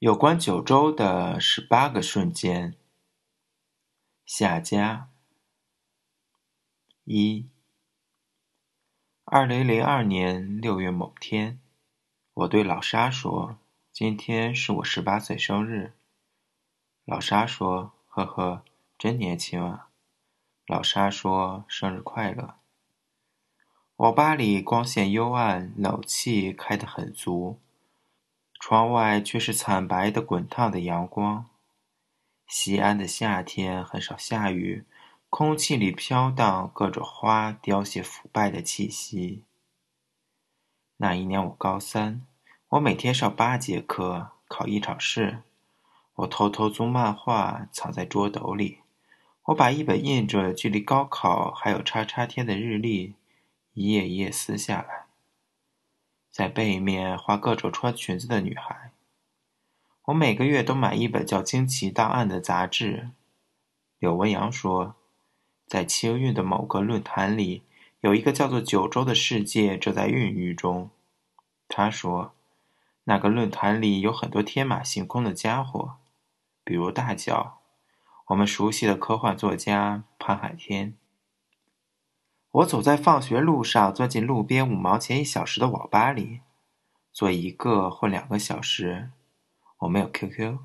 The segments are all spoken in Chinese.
有关九州的十八个瞬间。夏家一，二零零二年六月某天，我对老沙说：“今天是我十八岁生日。”老沙说：“呵呵，真年轻啊。”老沙说：“生日快乐。”网吧里光线幽暗，冷气开得很足。窗外却是惨白的、滚烫的阳光。西安的夏天很少下雨，空气里飘荡各种花凋谢腐败的气息。那一年我高三，我每天上八节课，考一场试。我偷偷租漫画，藏在桌斗里。我把一本印着距离高考还有叉叉天的日历，一页一页撕下来。在背面画各种穿裙子的女孩。我每个月都买一本叫《惊奇档案》的杂志。柳文阳说，在清运的某个论坛里，有一个叫做九州的世界正在孕育中。他说，那个论坛里有很多天马行空的家伙，比如大脚，我们熟悉的科幻作家潘海天。我走在放学路上，钻进路边五毛钱一小时的网吧里，坐一个或两个小时。我没有 QQ，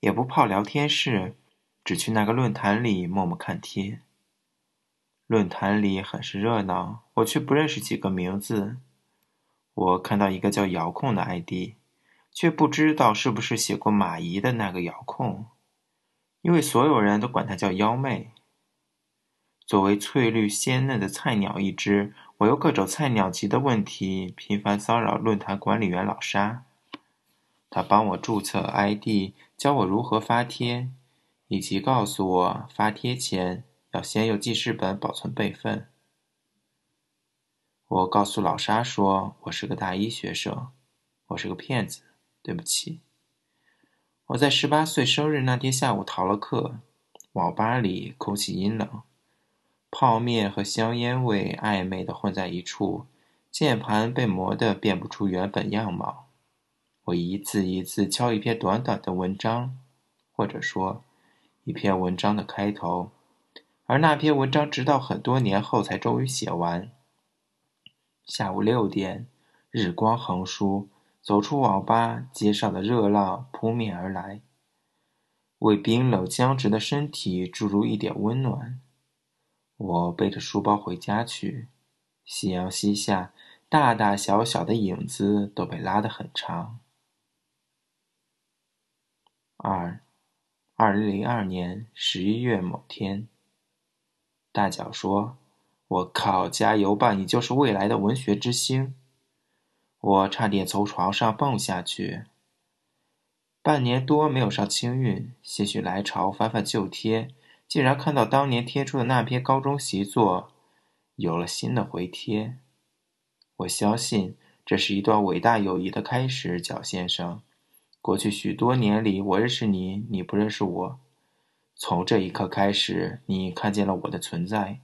也不泡聊天室，只去那个论坛里默默看贴。论坛里很是热闹，我却不认识几个名字。我看到一个叫遥控的 ID，却不知道是不是写过马姨的那个遥控，因为所有人都管她叫幺妹。作为翠绿鲜嫩的菜鸟一只，我有各种菜鸟级的问题频繁骚扰论坛管理员老沙。他帮我注册 ID，教我如何发帖，以及告诉我发帖前要先用记事本保存备份。我告诉老沙说我是个大一学生，我是个骗子，对不起。我在十八岁生日那天下午逃了课，网吧里空气阴冷。泡面和香烟味暧昧的混在一处，键盘被磨得辨不出原本样貌。我一字一字敲一篇短短的文章，或者说，一篇文章的开头，而那篇文章直到很多年后才终于写完。下午六点，日光横疏，走出网吧，街上的热浪扑面而来，为冰冷僵直的身体注入一点温暖。我背着书包回家去，夕阳西下，大大小小的影子都被拉得很长。二，二零零二年十一月某天，大脚说：“我靠，加油吧，你就是未来的文学之星！”我差点从床上蹦下去。半年多没有上清运，些许来潮，翻翻旧贴。竟然看到当年贴出的那篇高中习作，有了新的回贴。我相信这是一段伟大友谊的开始，角先生。过去许多年里，我认识你，你不认识我。从这一刻开始，你看见了我的存在。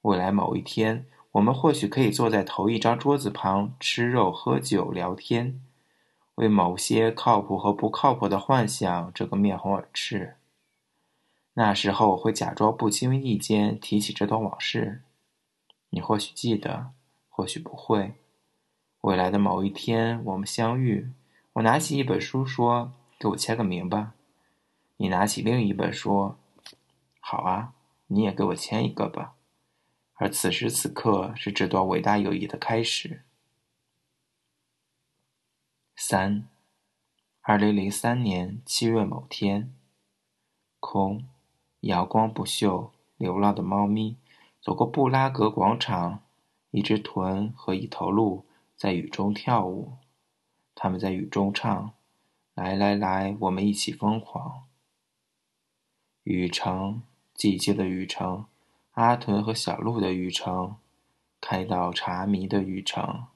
未来某一天，我们或许可以坐在同一张桌子旁，吃肉、喝酒、聊天，为某些靠谱和不靠谱的幻想争个面红耳赤。那时候我会假装不经意间提起这段往事，你或许记得，或许不会。未来的某一天我们相遇，我拿起一本书说：“给我签个名吧。”你拿起另一本说：“好啊，你也给我签一个吧。”而此时此刻是这段伟大友谊的开始。三，二零零三年七月某天，空。阳光不锈，流浪的猫咪走过布拉格广场，一只豚和一头鹿在雨中跳舞。他们在雨中唱：“来来来，我们一起疯狂。”雨城，寂静的雨城，阿豚和小鹿的雨城，开到茶迷的雨城，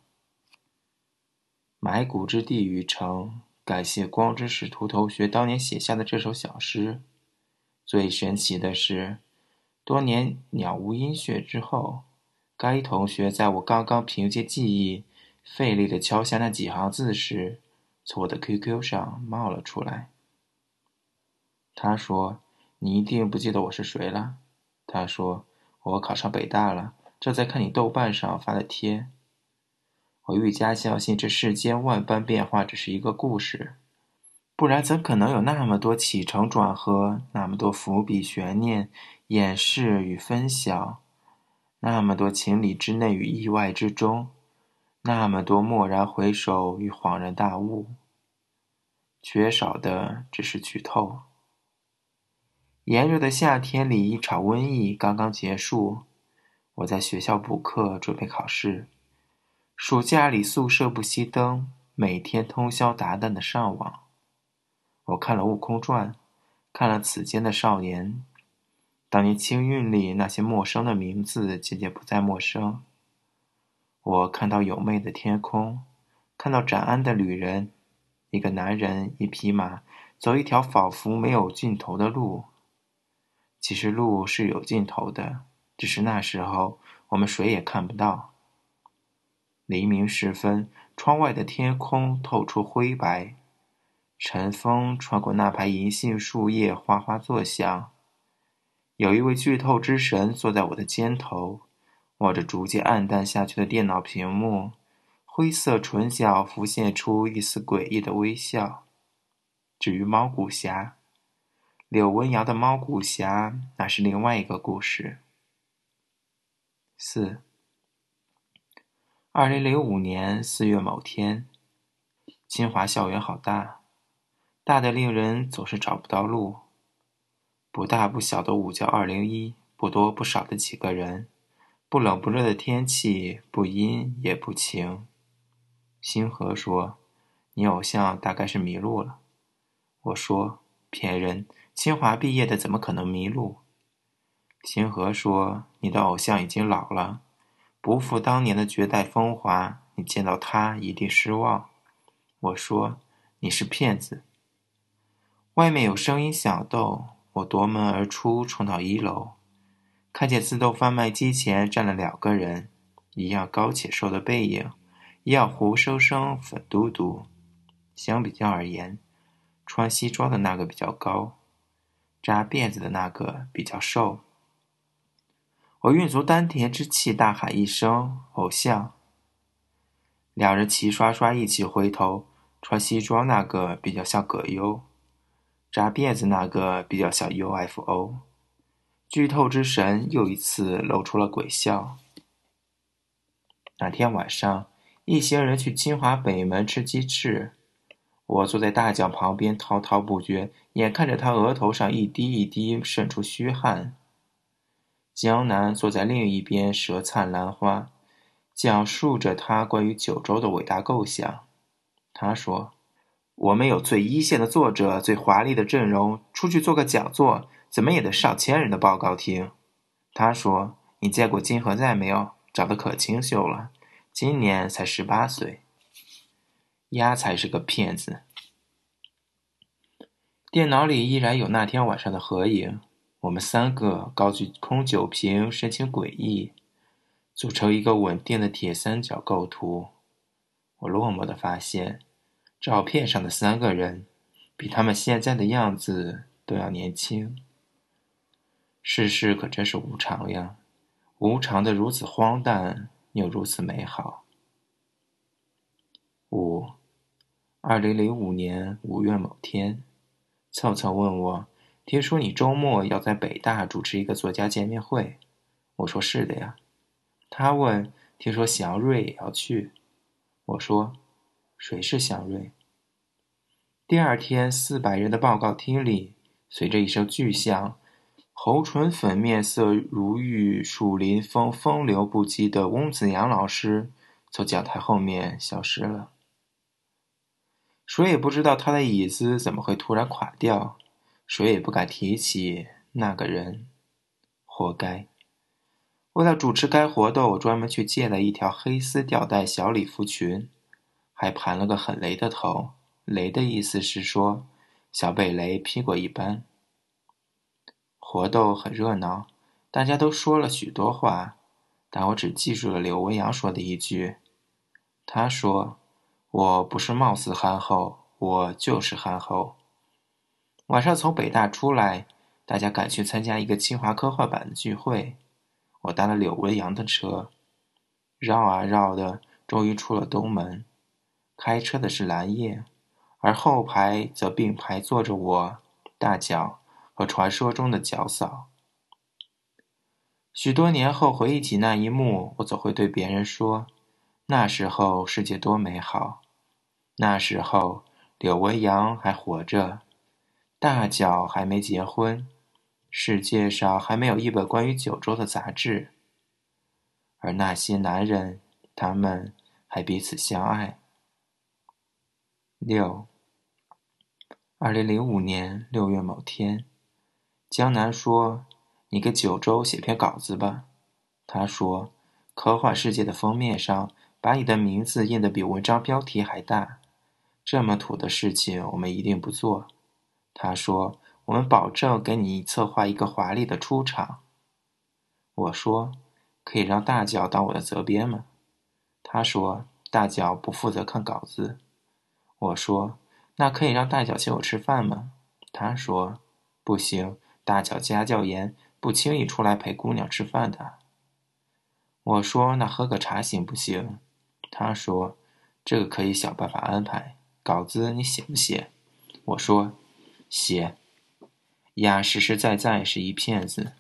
埋骨之地雨城。感谢光之使徒同学当年写下的这首小诗。最神奇的是，多年鸟无音讯之后，该同学在我刚刚凭借记忆费力的敲下那几行字时，从我的 QQ 上冒了出来。他说：“你一定不记得我是谁了。”他说：“我考上北大了，正在看你豆瓣上发的贴。”我愈加相信这世间万般变化只是一个故事，不然怎可能有那么多起承转合，那么多伏笔悬念、掩饰与分晓，那么多情理之内与意外之中，那么多蓦然回首与恍然大悟。缺少的只是剧透。炎热的夏天里，一场瘟疫刚刚结束。我在学校补课，准备考试。暑假里，宿舍不熄灯，每天通宵达旦的上网。我看了《悟空传》，看了《此间的少年》。当年青韵里那些陌生的名字渐渐不再陌生。我看到有魅的天空，看到展安的旅人，一个男人，一匹马，走一条仿佛没有尽头的路。其实路是有尽头的，只是那时候我们谁也看不到。黎明时分，窗外的天空透出灰白，晨风穿过那排银杏树叶，哗哗作响。有一位剧透之神坐在我的肩头，望着逐渐暗淡下去的电脑屏幕，灰色唇角浮现出一丝诡异的微笑。至于猫骨侠。柳文瑶的猫骨侠，那是另外一个故事。四，二零零五年四月某天，清华校园好大，大的令人总是找不到路。不大不小的五教二零一，不多不少的几个人，不冷不热的天气，不阴也不晴。星河说：“你偶像大概是迷路了。”我说：“骗人。”清华毕业的怎么可能迷路？星河说：“你的偶像已经老了，不复当年的绝代风华，你见到他一定失望。”我说：“你是骗子。”外面有声音响动，我夺门而出，冲到一楼，看见自动贩卖机前站了两个人，一样高且瘦的背影，一样活生生粉嘟嘟。相比较而言，穿西装的那个比较高。扎辫子的那个比较瘦。我运足丹田之气，大喊一声：“偶像！”两人齐刷刷一起回头，穿西装那个比较像葛优，扎辫子那个比较像 UFO。剧透之神又一次露出了鬼笑。那天晚上，一行人去清华北门吃鸡翅。我坐在大将旁边，滔滔不绝，眼看着他额头上一滴一滴渗出虚汗。江南坐在另一边，舌灿兰花，讲述着他关于九州的伟大构想。他说：“我们有最一线的作者，最华丽的阵容，出去做个讲座，怎么也得上千人的报告厅。”他说：“你见过金河在没有？长得可清秀了，今年才十八岁。”丫才是个骗子！电脑里依然有那天晚上的合影，我们三个高举空酒瓶，神情诡异，组成一个稳定的铁三角构图。我落寞的发现，照片上的三个人比他们现在的样子都要年轻。世事可真是无常呀，无常的如此荒诞，又如此美好。五。二零零五年五月某天，凑凑问我：“听说你周末要在北大主持一个作家见面会？”我说：“是的呀。”他问：“听说祥瑞也要去？”我说：“谁是祥瑞？”第二天，四百人的报告厅里，随着一声巨响，红唇粉面色如玉树临风、风流不羁的翁子阳老师从讲台后面消失了。谁也不知道他的椅子怎么会突然垮掉，谁也不敢提起那个人，活该。为了主持该活动，我专门去借了一条黑丝吊带小礼服裙，还盘了个很雷的头。雷的意思是说，小被雷劈过一般。活动很热闹，大家都说了许多话，但我只记住了柳文阳说的一句，他说。我不是貌似憨厚，我就是憨厚。晚上从北大出来，大家赶去参加一个清华科幻版的聚会。我搭了柳文阳的车，绕啊绕的，终于出了东门。开车的是蓝叶，而后排则并排坐着我、大脚和传说中的脚嫂。许多年后回忆起那一幕，我总会对别人说：“那时候世界多美好，那时候柳文阳还活着，大脚还没结婚，世界上还没有一本关于九州的杂志，而那些男人，他们还彼此相爱。”六，二零零五年六月某天，江南说。你给九州写篇稿子吧，他说：“科幻世界的封面上把你的名字印得比文章标题还大，这么土的事情我们一定不做。”他说：“我们保证给你策划一个华丽的出场。”我说：“可以让大脚当我的责编吗？”他说：“大脚不负责看稿子。”我说：“那可以让大脚请我吃饭吗？”他说：“不行，大脚家教严。”不轻易出来陪姑娘吃饭的。我说：“那喝个茶行不行？”他说：“这个可以想办法安排。稿子你写不写？”我说：“写。”呀，实实在在是一骗子。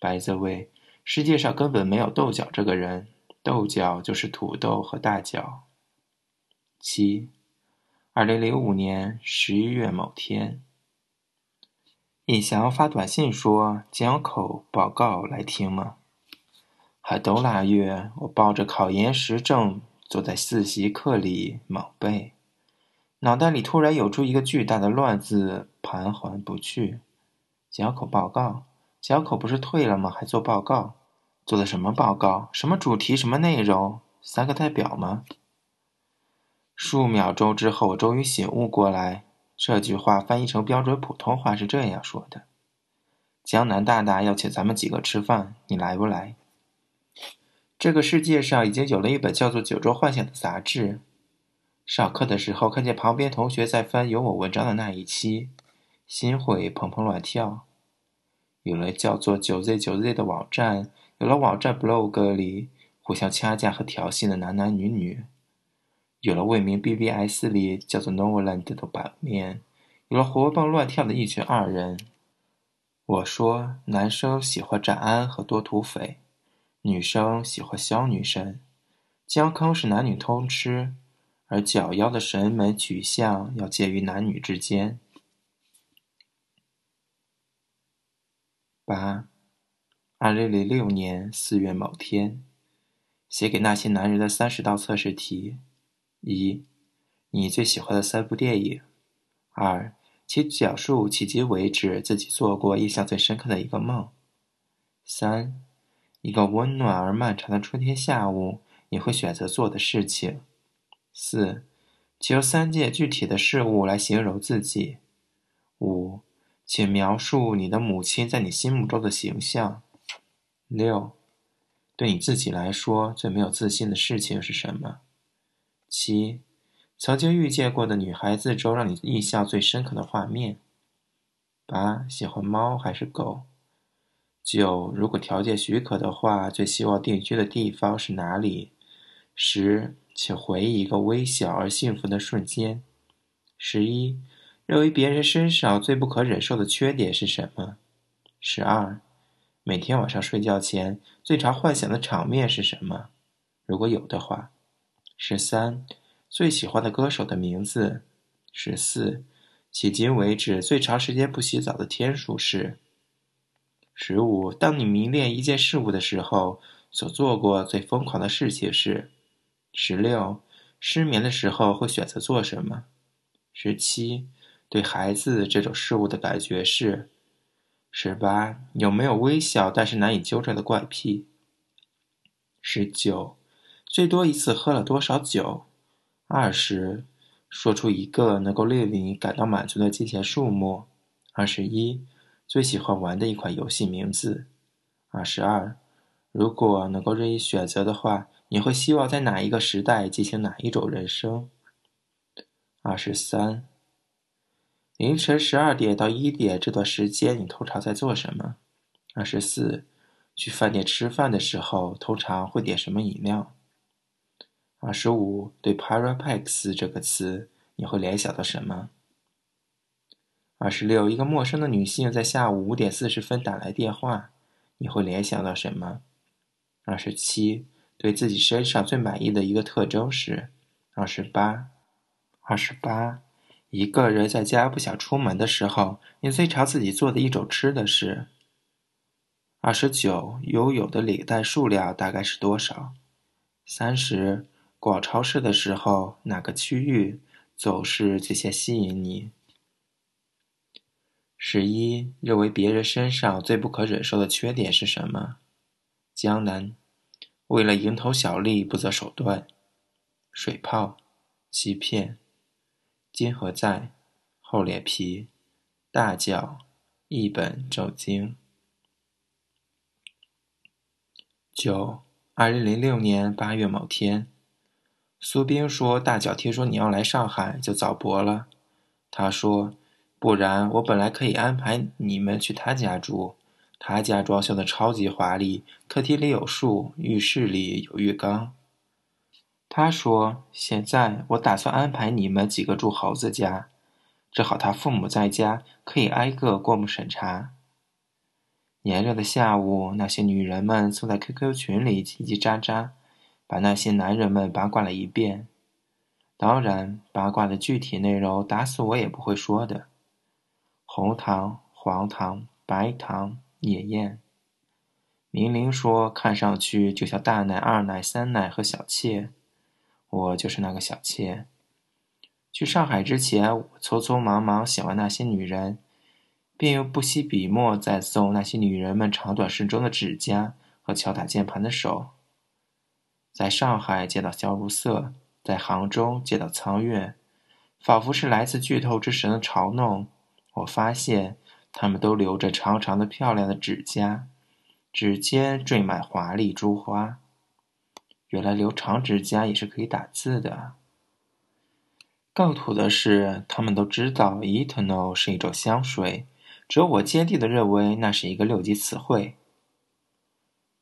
白泽卫，世界上根本没有豆角这个人，豆角就是土豆和大脚。七，二零零五年十一月某天。尹翔发短信说：“江口报告来听吗？”海东腊月，我抱着考研时证坐在自习课里猛背，脑袋里突然涌出一个巨大的乱字，盘桓不去。江口报告，江口不是退了吗？还做报告？做的什么报告？什么主题？什么内容？三个代表吗？数秒钟之后，我终于醒悟过来。这句话翻译成标准普通话是这样说的：“江南大大要请咱们几个吃饭，你来不来？”这个世界上已经有了一本叫做《九州幻想》的杂志。上课的时候，看见旁边同学在翻有我文章的那一期，心会砰砰乱跳。有了叫做“九 Z 九 Z” 的网站，有了网站 blog 里互相掐架和调戏的男男女女。有了未名 BBS 里叫做 Novoland 的版面，有了活蹦乱跳的一群二人。我说，男生喜欢展安和多土匪，女生喜欢小女神。江坑是男女通吃，而脚妖的审美取向要介于男女之间。八，二零零六年四月某天，写给那些男人的三十道测试题。一，你最喜欢的三部电影。二，请讲述迄今为止自己做过印象最深刻的一个梦。三，一个温暖而漫长的春天下午，你会选择做的事情。四，请用三件具体的事物来形容自己。五，请描述你的母亲在你心目中的形象。六，对你自己来说最没有自信的事情是什么？七，曾经遇见过的女孩子中，让你印象最深刻的画面。八，喜欢猫还是狗？九，如果条件许可的话，最希望定居的地方是哪里？十，请回忆一个微小而幸福的瞬间。十一，认为别人身上最不可忍受的缺点是什么？十二，每天晚上睡觉前最常幻想的场面是什么？如果有的话。十三，最喜欢的歌手的名字。十四，迄今为止最长时间不洗澡的天数是。十五，当你迷恋一件事物的时候，所做过最疯狂的事情是。十六，失眠的时候会选择做什么？十七，对孩子这种事物的感觉是。十八，有没有微小但是难以纠正的怪癖？十九。最多一次喝了多少酒？二十，说出一个能够令你感到满足的金钱数目。二十一，最喜欢玩的一款游戏名字。二十二，如果能够任意选择的话，你会希望在哪一个时代进行哪一种人生？二十三。凌晨十二点到一点这段时间，你通常在做什么？二十四。去饭店吃饭的时候，通常会点什么饮料？二十五。对 “parapex” 这个词，你会联想到什么？二十六。一个陌生的女性在下午五点四十分打来电话，你会联想到什么？二十七。对自己身上最满意的一个特征是？二十八。二十八。一个人在家不想出门的时候，你最常自己做的一种吃的是？二十九，拥有的领带数量大概是多少？三十，逛超市的时候，哪个区域总是最先吸引你？十一，认为别人身上最不可忍受的缺点是什么？江南，为了蝇头小利不择手段。水泡，欺骗，金何在，厚脸皮，大脚，一本正经。九，二零零六年八月某天，苏冰说：“大脚听说你要来上海，就早搏了。”他说：“不然我本来可以安排你们去他家住，他家装修的超级华丽，客厅里有树，浴室里有浴缸。”他说：“现在我打算安排你们几个住猴子家，正好他父母在家，可以挨个过目审查。”炎热的下午，那些女人们坐在 QQ 群里叽叽喳喳，把那些男人们八卦了一遍。当然，八卦的具体内容打死我也不会说的。红糖、黄糖、白糖、野艳。明玲说：“看上去就像大奶、二奶、三奶和小妾。”我就是那个小妾。去上海之前，我匆匆忙忙写完那些女人。并又不惜笔墨再送那些女人们长短适中的指甲和敲打键盘的手。在上海见到萧如瑟，在杭州见到苍月，仿佛是来自巨头之神的嘲弄。我发现他们都留着长长的、漂亮的指甲，指尖缀满华丽珠花。原来留长指甲也是可以打字的。更土的是，他们都知道 “eternal” 是一种香水。只有我坚定地认为那是一个六级词汇。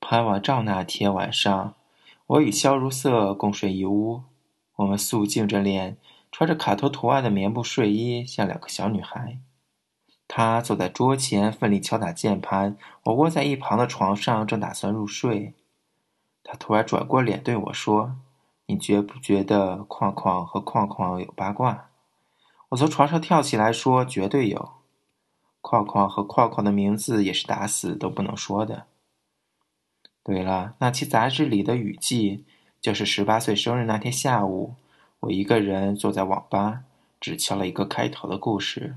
拍完照那天晚上，我与萧如瑟共睡一屋。我们素净着脸，穿着卡通图案的棉布睡衣，像两个小女孩。她坐在桌前奋力敲打键盘，我窝在一旁的床上，正打算入睡。她突然转过脸对我说：“你觉不觉得框框和框框有八卦？”我从床上跳起来说：“绝对有。”框框和框框的名字也是打死都不能说的。对了，那期杂志里的雨季，就是十八岁生日那天下午，我一个人坐在网吧，只敲了一个开头的故事。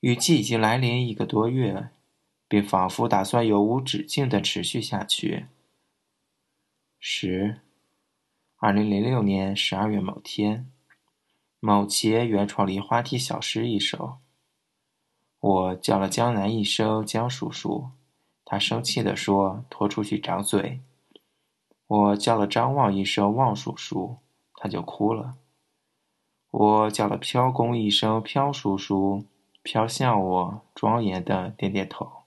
雨季已经来临一个多月，并仿佛打算永无止境的持续下去。十，二零零六年十二月某天，某节原创梨花梯小诗一首。我叫了江南一声“江叔叔”，他生气地说：“拖出去掌嘴。”我叫了张望一声“望叔叔”，他就哭了。我叫了飘公一声“飘叔叔”，飘向我，庄严的点点头。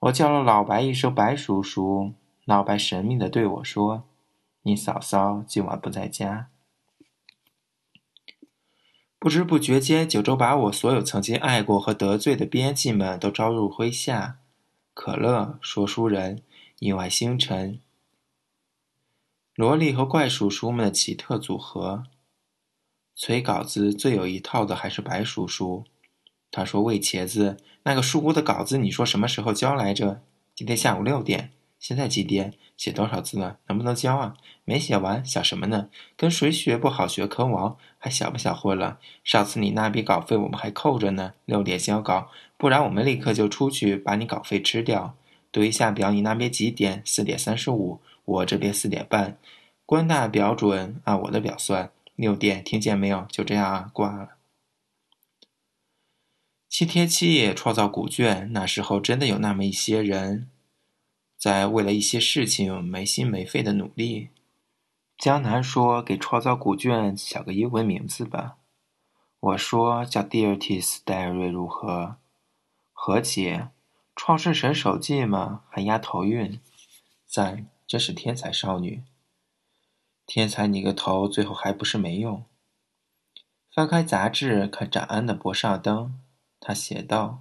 我叫了老白一声“白叔叔”，老白神秘地对我说：“你嫂嫂今晚不在家。”不知不觉间，九州把我所有曾经爱过和得罪的编辑们都招入麾下。可乐、说书人、意外星辰、萝莉和怪叔叔们的奇特组合。催稿子最有一套的还是白叔叔。他说：“喂茄子，那个树屋的稿子，你说什么时候交来着？今天下午六点。现在几点？写多少字了？能不能交啊？”没写完，想什么呢？跟谁学不好学坑王，还想不想混了？上次你那笔稿费我们还扣着呢，六点交稿，不然我们立刻就出去把你稿费吃掉。读一下表，你那边几点？四点三十五，我这边四点半。官大表准，按我的表算，六点，听见没有？就这样啊，挂了。七天七夜创造古卷，那时候真的有那么一些人，在为了一些事情没心没肺的努力。江南说：“给创造古卷想个英文名字吧。”我说：“叫 Deities Diary 如何？”何解？创世神手记吗？还押头韵？赞，真是天才少女！天才你个头！最后还不是没用。翻开杂志看展安的《博上灯》，他写道：“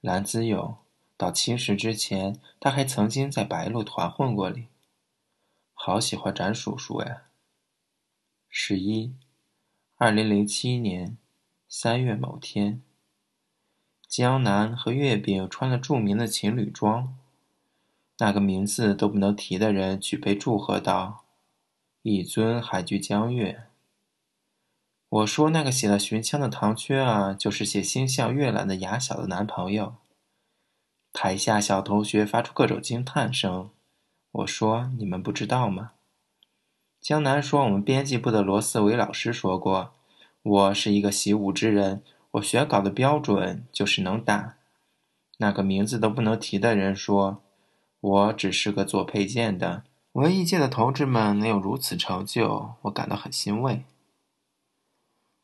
蓝子友，到清时之前，他还曾经在白鹿团混过哩。好喜欢展叔叔呀。”十一，二零零七年三月某天。江南和月饼穿了著名的情侣装，那个名字都不能提的人举杯祝贺道：“一尊海居江月。”我说：“那个写了寻枪的唐缺啊，就是写星象月兰的雅小的男朋友。”台下小同学发出各种惊叹声。我说：“你们不知道吗？”江南说：“我们编辑部的罗斯维老师说过，我是一个习武之人。”我选稿的标准就是能打。那个名字都不能提的人说：“我只是个做配件的。”文艺界的同志们能有如此成就，我感到很欣慰。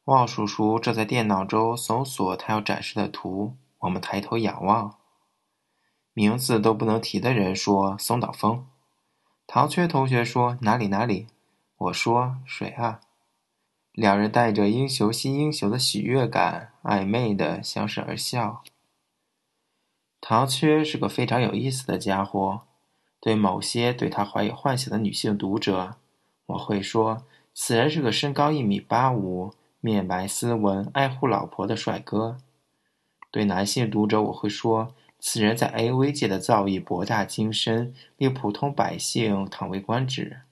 望叔叔正在电脑中搜索他要展示的图，我们抬头仰望。名字都不能提的人说：“松岛枫。”唐缺同学说：“哪里哪里？”我说：“谁啊？”两人带着英雄惜英雄的喜悦感，暧昧的相视而笑。唐缺是个非常有意思的家伙。对某些对他怀有幻想的女性读者，我会说，此人是个身高一米八五、面白斯文、爱护老婆的帅哥。对男性读者，我会说，此人在 AV 界的造诣博大精深，令普通百姓叹为观止。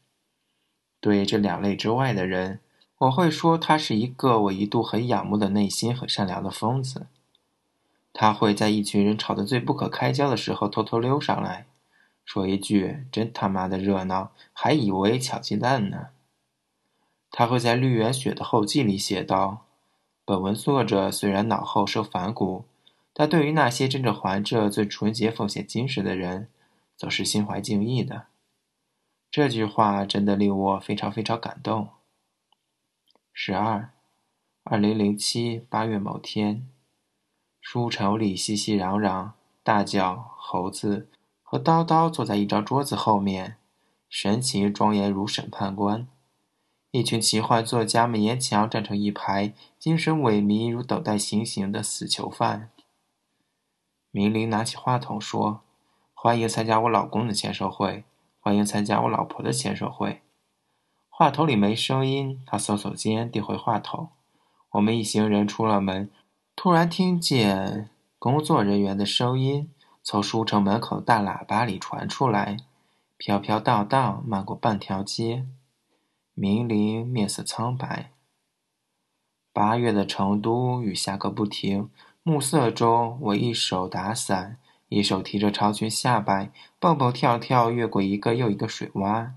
对这两类之外的人，我会说，他是一个我一度很仰慕的、内心很善良的疯子。他会在一群人吵得最不可开交的时候偷偷溜上来，说一句：“真他妈的热闹，还以为抢鸡蛋呢。”他会在绿原雪的后记里写道：“本文作者虽然脑后受反骨，但对于那些真正怀着最纯洁奉献精神的人，则是心怀敬意的。”这句话真的令我非常非常感动。十二，二零零七八月某天，书城里熙熙攘攘，大脚、猴子和叨叨坐在一张桌子后面，神情庄严如审判官。一群奇幻作家们沿墙站成一排，精神萎靡如等待行刑的死囚犯。明玲拿起话筒说：“欢迎参加我老公的签售会，欢迎参加我老婆的签售会。”话筒里没声音，他耸耸肩，递回话筒。我们一行人出了门，突然听见工作人员的声音从书城门口大喇叭里传出来，飘飘荡荡漫过半条街。明玲面色苍白。八月的成都雨下个不停，暮色中，我一手打伞，一手提着长裙下摆，蹦蹦跳跳越过一个又一个水洼。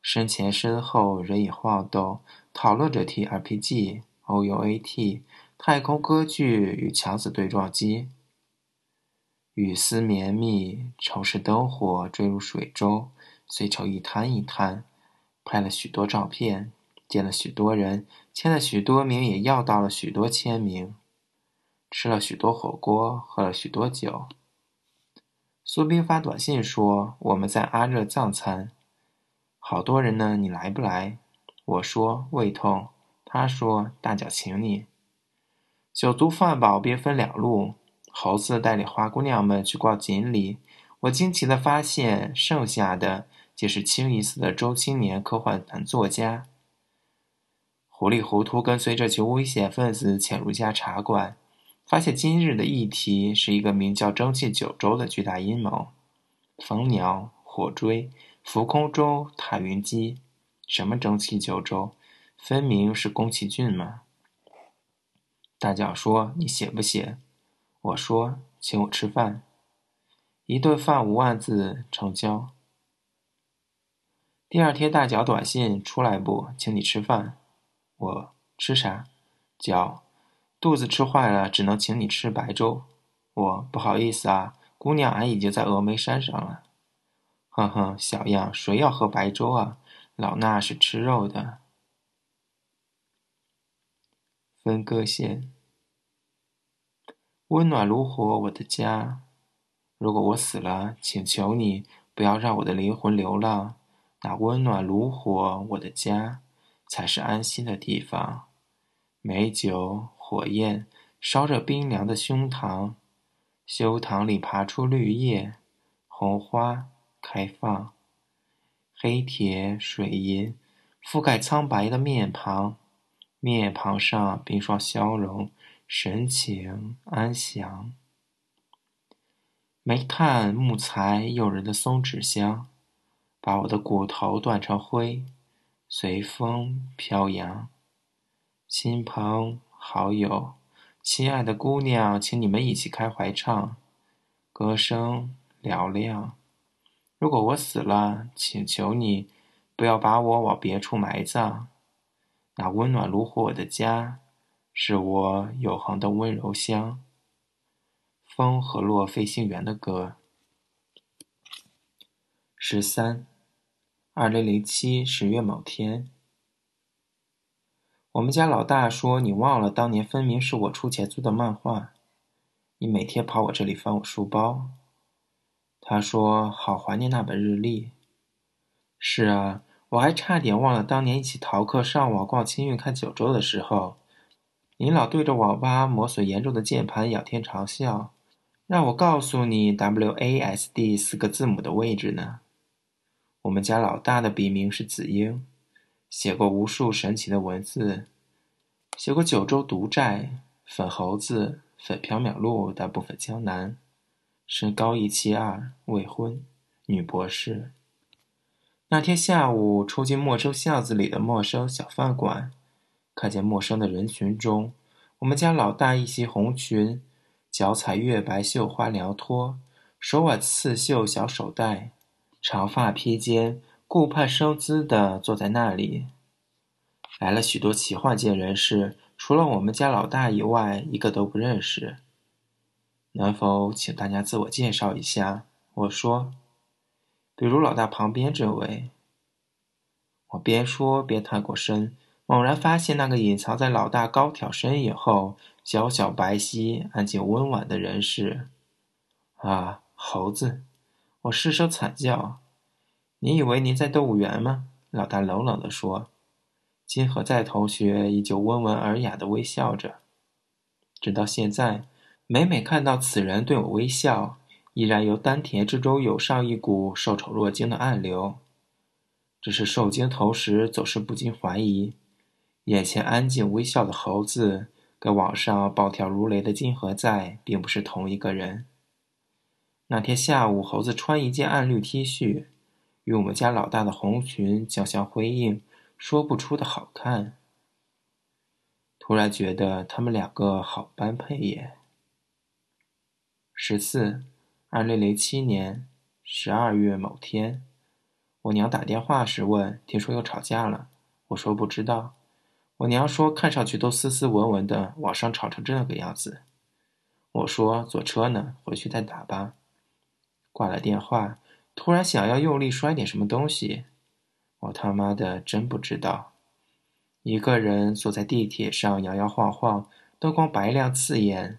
身前身后人影晃动，讨论着 T R P G、O U A T、太空歌剧与强子对撞机。雨丝绵密，城市灯火坠入水中，碎成一滩一滩。拍了许多照片，见了许多人，签了许多名，也要到了许多签名。吃了许多火锅，喝了许多酒。苏斌发短信说：“我们在阿热藏餐。”好多人呢，你来不来？我说胃痛，他说大脚请你。酒足饭饱，便分两路。猴子带领花姑娘们去逛锦里，我惊奇地发现，剩下的皆是清一色的中青年科幻男作家。糊里糊涂跟随这群危险分子潜入家茶馆，发现今日的议题是一个名叫“蒸汽九州”的巨大阴谋。蜂鸟，火锥。浮空舟、踏云机，什么蒸汽九州，分明是宫崎骏嘛！大脚说：“你写不写？”我说：“请我吃饭。”一顿饭五万字成交。第二天大脚短信出来不？请你吃饭。我吃啥？脚肚子吃坏了，只能请你吃白粥。我不好意思啊，姑娘，俺已经在峨眉山上了。哼哼，小样，谁要喝白粥啊？老衲是吃肉的。分割线，温暖炉火，我的家。如果我死了，请求你不要让我的灵魂流浪。那温暖炉火，我的家，才是安心的地方。美酒，火焰，烧着冰凉的胸膛。胸膛里爬出绿叶，红花开放。黑铁水银覆盖苍白的面庞，面庞上冰霜消融，神情安详。煤炭、木材、诱人的松脂香，把我的骨头断成灰，随风飘扬。亲朋好友，亲爱的姑娘，请你们一起开怀唱，歌声嘹亮。如果我死了，请求你不要把我往别处埋葬。那温暖如火的家，是我永恒的温柔乡。风和落飞行员的歌。十三，二零零七十月某天，我们家老大说：“你忘了当年分明是我出钱租的漫画，你每天跑我这里翻我书包。”他说：“好怀念那本日历。”是啊，我还差点忘了当年一起逃课上网逛青运看九州的时候，你老对着网吧磨损严重的键盘仰天长啸，让我告诉你 W A S D 四个字母的位置呢。我们家老大的笔名是子英，写过无数神奇的文字，写过九州独寨、粉猴子、粉缥缈录、大部分江南。身高一七二，未婚，女博士。那天下午，出进陌生巷子里的陌生小饭馆，看见陌生的人群中，我们家老大一袭红裙，脚踩月白绣花凉拖，手挽刺绣小手袋，长发披肩，顾盼生姿地坐在那里。来了许多奇幻界人士，除了我们家老大以外，一个都不认识。能否请大家自我介绍一下？我说，比如老大旁边这位。我边说边探过身，猛然发现那个隐藏在老大高挑身影后、小小白皙、安静温婉的人是啊，猴子！我失声惨叫。你以为您在动物园吗？老大冷冷地说。金河在同学依旧温文尔雅地微笑着，直到现在。每每看到此人对我微笑，依然由丹田之中涌上一股受宠若惊的暗流。只是受惊头时，总是不禁怀疑，眼前安静微笑的猴子，跟网上暴跳如雷的金河在，并不是同一个人。那天下午，猴子穿一件暗绿 T 恤，与我们家老大的红裙交相辉映，说不出的好看。突然觉得他们两个好般配耶。十四，二零零七年十二月某天，我娘打电话时问：“听说又吵架了？”我说：“不知道。”我娘说：“看上去都斯斯文文的，网上吵成这个样子。”我说：“坐车呢，回去再打吧。”挂了电话，突然想要用力摔点什么东西，我他妈的真不知道。一个人坐在地铁上摇摇晃晃，灯光白亮刺眼。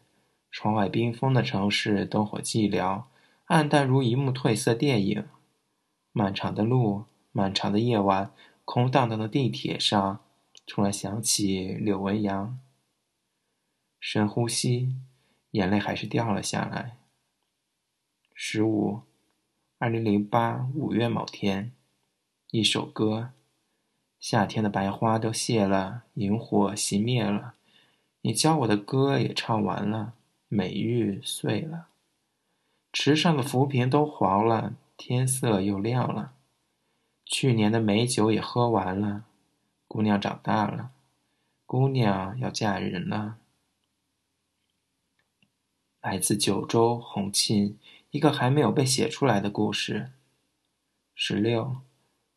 窗外冰封的城市，灯火寂寥，暗淡如一幕褪色电影。漫长的路，漫长的夜晚，空荡荡的地铁上，突然想起柳文阳。深呼吸，眼泪还是掉了下来。十五，二零零八五月某天，一首歌，夏天的白花都谢了，萤火熄灭了，你教我的歌也唱完了。美玉碎了，池上的浮萍都黄了，天色又亮了。去年的美酒也喝完了，姑娘长大了，姑娘要嫁人了。来自九州洪沁，一个还没有被写出来的故事。十六，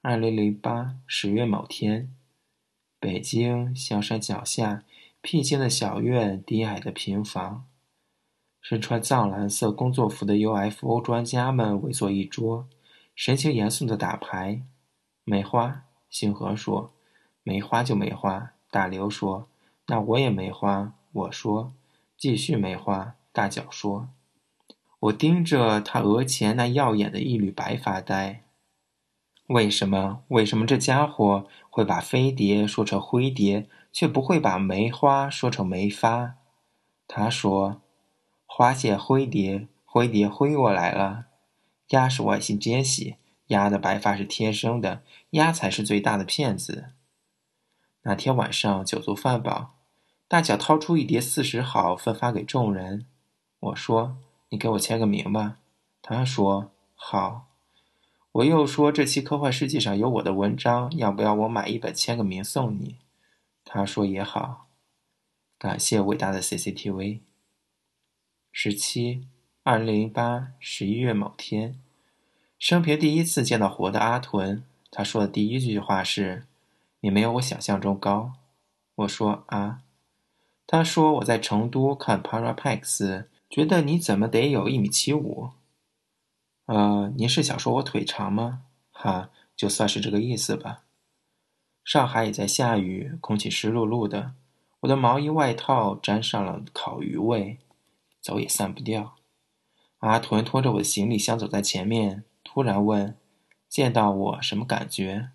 二零零八十月某天，北京香山脚下僻静的小院，低矮的平房。身穿藏蓝色工作服的 UFO 专家们围坐一桌，神情严肃地打牌。梅花、星河说：“梅花就没花。”大刘说：“那我也没花。”我说：“继续梅花。”大脚说：“我盯着他额前那耀眼的一缕白发呆。为什么？为什么这家伙会把飞碟说成灰碟，却不会把梅花说成梅发？”他说：“花谢灰蝶，灰蝶灰过来了。鸭是外星奸细，鸭的白发是天生的，鸭才是最大的骗子。”那天晚上酒足饭饱，大脚掏出一叠四十好，分发给众人。我说：“你给我签个名吧。”他说：“好。”我又说：“这期科幻世界上有我的文章，要不要我买一本签个名送你？”他说：“也好。”感谢伟大的 CCTV。十七，二零零八十一月某天，生平第一次见到活的阿屯。他说的第一句话是。你没有我想象中高，我说啊，他说我在成都看 Parapex，觉得你怎么得有一米七五。呃，您是想说我腿长吗？哈，就算是这个意思吧。上海也在下雨，空气湿漉漉的，我的毛衣外套沾上了烤鱼味，走也散不掉。阿屯拖着我的行李箱走在前面，突然问：“见到我什么感觉？”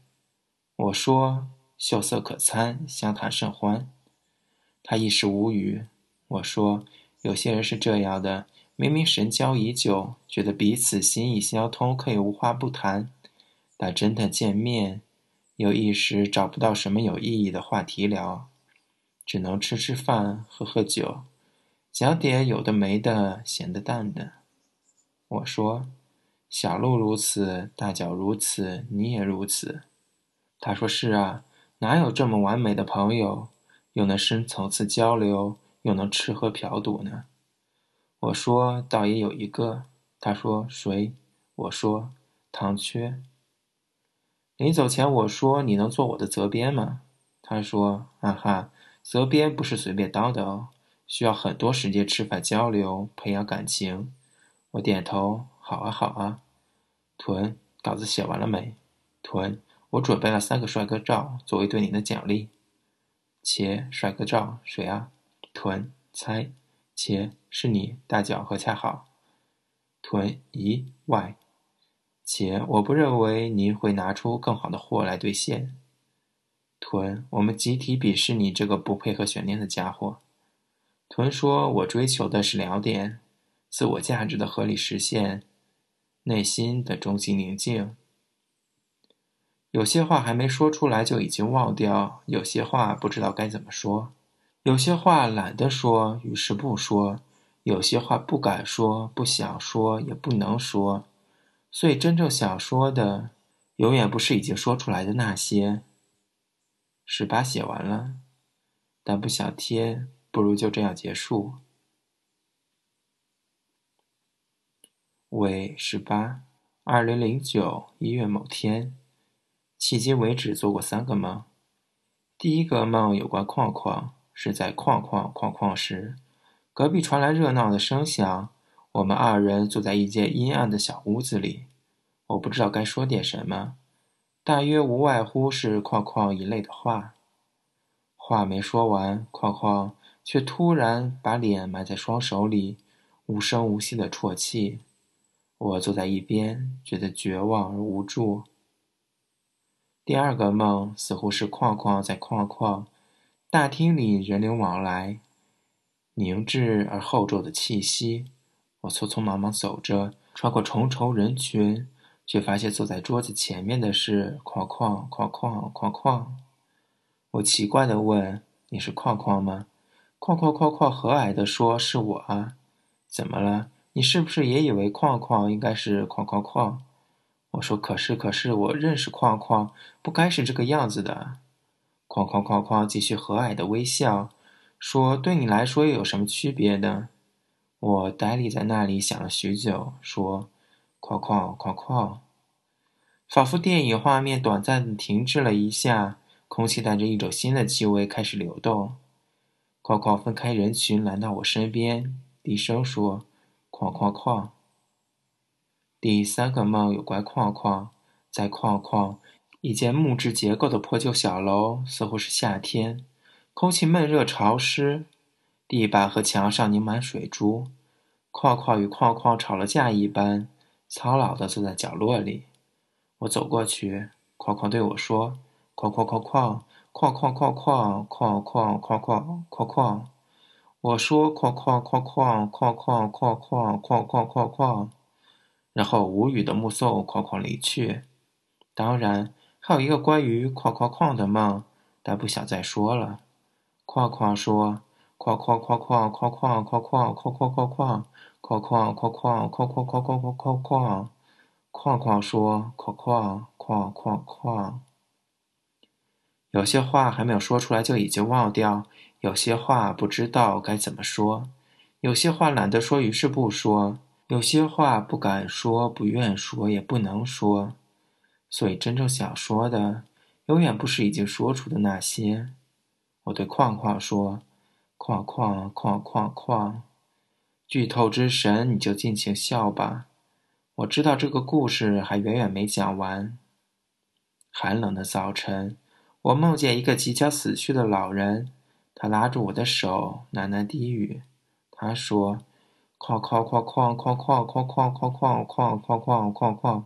我说。秀色可餐，相谈甚欢。他一时无语。我说：“有些人是这样的，明明神交已久，觉得彼此心意相通，可以无话不谈，但真的见面，又一时找不到什么有意义的话题聊，只能吃吃饭，喝喝酒，讲点有的没的，闲的淡的。”我说：“小鹿如此，大脚如此，你也如此。”他说：“是啊。”哪有这么完美的朋友，又能深层次交流，又能吃喝嫖赌呢？我说倒也有一个。他说谁？我说唐缺。临走前我说你能做我的责编吗？他说哈哈，责编不是随便当的哦，需要很多时间吃饭交流，培养感情。我点头，好啊好啊。屯，稿子写完了没？屯。我准备了三个帅哥照作为对你的奖励。且帅哥照谁啊？屯猜，且是你大脚和恰好。屯咦外，且我不认为您会拿出更好的货来兑现。屯，我们集体鄙视你这个不配合悬念的家伙。屯说：“我追求的是两点：自我价值的合理实现，内心的终极宁静。”有些话还没说出来就已经忘掉，有些话不知道该怎么说，有些话懒得说，于是不说；有些话不敢说，不想说，也不能说。所以真正想说的，永远不是已经说出来的那些。十八写完了，但不想贴，不如就这样结束。尾十八，二零零九一月某天。迄今为止做过三个梦。第一个梦有关框框，是在框框框框时，隔壁传来热闹的声响。我们二人坐在一间阴暗的小屋子里，我不知道该说点什么，大约无外乎是框框一类的话。话没说完，框框却突然把脸埋在双手里，无声无息的啜泣。我坐在一边，觉得绝望而无助。第二个梦似乎是框框在框框，大厅里人流往来，凝滞而厚重的气息。我匆匆忙忙走着，穿过重重人群，却发现坐在桌子前面的是框框框框框框。我奇怪地问：“你是框框吗？”框框框框和蔼地说：“是我啊。”怎么了？你是不是也以为框框应该是框框框？我说：“可是，可是，我认识框框，不该是这个样子的。”框框框框继续和蔼的微笑，说：“对你来说又有什么区别呢？”我呆立在那里想了许久，说：“框框框框。”仿佛电影画面短暂停滞了一下，空气带着一种新的气味开始流动。框框分开人群，来到我身边，低声说：“框框框。”第三个梦有关框框，在框框一间木质结构的破旧小楼，似乎是夏天，空气闷热潮湿，地板和墙上凝满水珠。框框与框框吵了架一般，苍老的坐在角落里。我走过去，框框对我说：“框框框框框框框框框框框框框框。”我说：“框框框框框框框框框框框框。”然后无语的目送框框离去。当然，还有一个关于框框框的梦，但不想再说了。框框说：“框框框框框框框框框框框框。”框框框框框框框框框框框，框框说框框框框框。有些话还没有说出来就已经忘掉，有些话不知道该怎么说，有些话懒得说于是不说，有些话不敢说不愿说也不能说，所以真正想说的，永远不是已经说出的那些。我对框框说：框框框框框。剧透之神，你就尽情笑吧。我知道这个故事还远远没讲完。寒冷的早晨，我梦见一个即将死去的老人，他拉住我的手，喃喃低语。他说：“框框框框框框框框框框